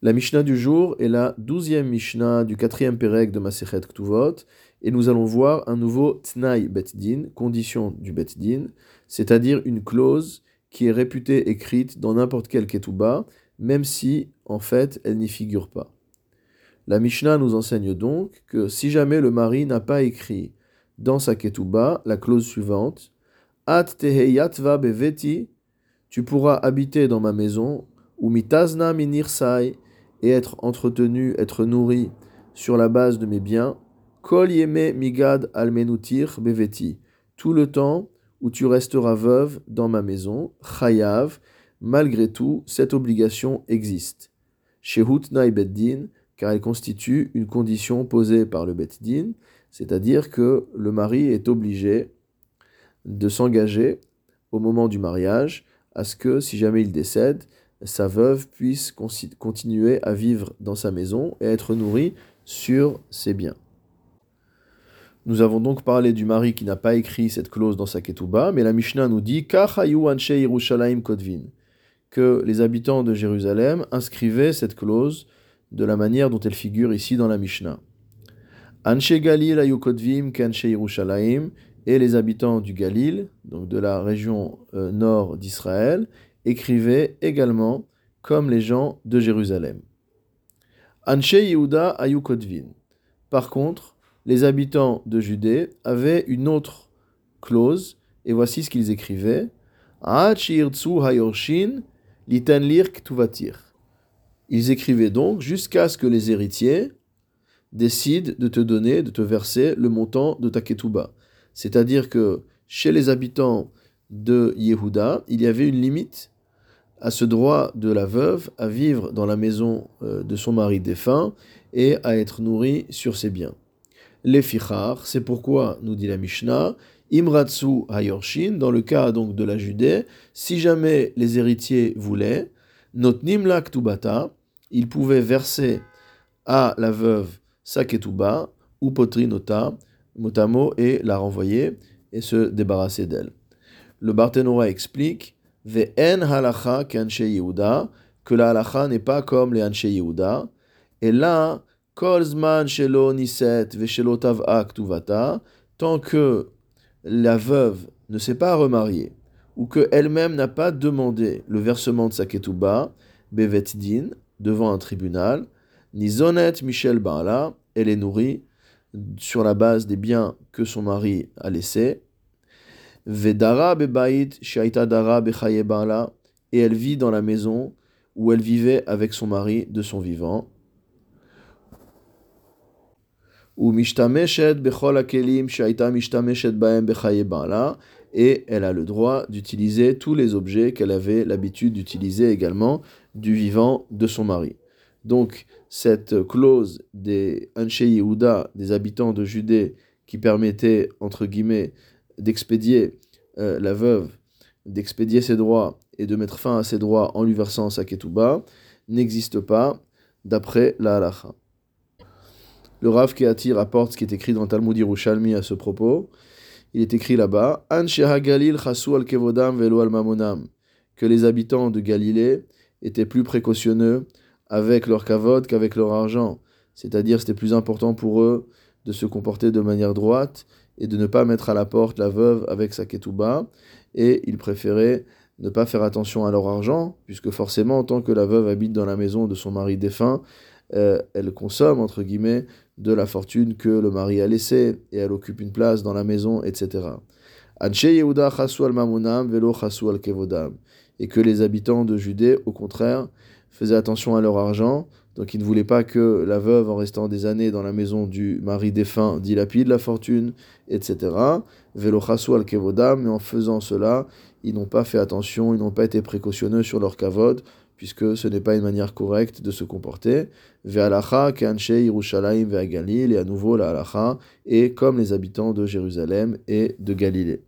La Mishnah du jour est la douzième Mishnah du quatrième Pérec de Masechet Ktuvot, et nous allons voir un nouveau Tnai Betdin, condition du Betdin, c'est-à-dire une clause qui est réputée écrite dans n'importe quel Ketouba, même si, en fait, elle n'y figure pas. La Mishnah nous enseigne donc que si jamais le mari n'a pas écrit dans sa Ketouba la clause suivante, At beveti, tu pourras habiter dans ma maison, ou mitazna minirsai, et être entretenu, être nourri sur la base de mes biens, kol yeme migad almenutir beveti, tout le temps où tu resteras veuve dans ma maison, chayav, malgré tout, cette obligation existe. Shehut nai beddin, car elle constitue une condition posée par le beddin, c'est-à-dire que le mari est obligé de s'engager au moment du mariage à ce que, si jamais il décède, sa veuve puisse continuer à vivre dans sa maison et être nourrie sur ses biens. Nous avons donc parlé du mari qui n'a pas écrit cette clause dans sa ketouba, mais la Mishnah nous dit que les habitants de Jérusalem inscrivaient cette clause de la manière dont elle figure ici dans la Mishnah. Et les habitants du Galil, donc de la région euh, nord d'Israël, écrivait également comme les gens de Jérusalem. Anshe Yehuda Ayukotvin. Par contre, les habitants de Judée avaient une autre clause, et voici ce qu'ils écrivaient. Ils écrivaient donc jusqu'à ce que les héritiers décident de te donner, de te verser le montant de ta ketouba. C'est-à-dire que chez les habitants de Yehuda, il y avait une limite à ce droit de la veuve à vivre dans la maison euh, de son mari défunt et à être nourrie sur ses biens. Les fichar, c'est pourquoi, nous dit la Mishnah, Imratsu Hayorshin, dans le cas donc de la Judée, si jamais les héritiers voulaient, Notnim la ktubata, ils pouvaient verser à la veuve sa ketuba, ou potrinota, motamo, et la renvoyer et se débarrasser d'elle. Le Barthénora explique Ve'en halacha Yehuda, que la halacha n'est pas comme les Anshe Yehuda. Et là, kol zman shelo niset ve'shelo tant que la veuve ne s'est pas remariée, ou qu'elle-même n'a pas demandé le versement de sa ketouba, bevet din, devant un tribunal, ni zonet Michel Baala, elle est nourrie sur la base des biens que son mari a laissés, Et elle vit dans la maison où elle vivait avec son mari de son vivant. Et elle a le droit d'utiliser tous les objets qu'elle avait l'habitude d'utiliser également du vivant de son mari. Donc, cette clause des Anshe Yehuda, des habitants de Judée, qui permettait, entre guillemets, d'expédier euh, la veuve, d'expédier ses droits et de mettre fin à ses droits en lui versant sa ketouba, n'existe pas d'après la halacha. Le Rav Keati rapporte ce qui est écrit dans Talmud Yerushalmi à ce propos. Il est écrit là-bas An Galil al kevodam velo al mamonam que les habitants de Galilée étaient plus précautionneux avec leur kavod qu'avec leur argent. C'est-à-dire, c'était plus important pour eux de se comporter de manière droite et de ne pas mettre à la porte la veuve avec sa ketouba, et ils préféraient ne pas faire attention à leur argent, puisque forcément, en tant que la veuve habite dans la maison de son mari défunt, euh, elle consomme, entre guillemets, de la fortune que le mari a laissée, et elle occupe une place dans la maison, etc. Et que les habitants de Judée, au contraire, faisaient attention à leur argent, donc il ne voulait pas que la veuve, en restant des années dans la maison du mari défunt, dilapide la fortune, etc. Velo al kevodam, mais en faisant cela, ils n'ont pas fait attention, ils n'ont pas été précautionneux sur leur kavod, puisque ce n'est pas une manière correcte de se comporter. Ve'alacha ke'anche Yerushalayim ve'agalil, et à nouveau la halacha, et comme les habitants de Jérusalem et de Galilée.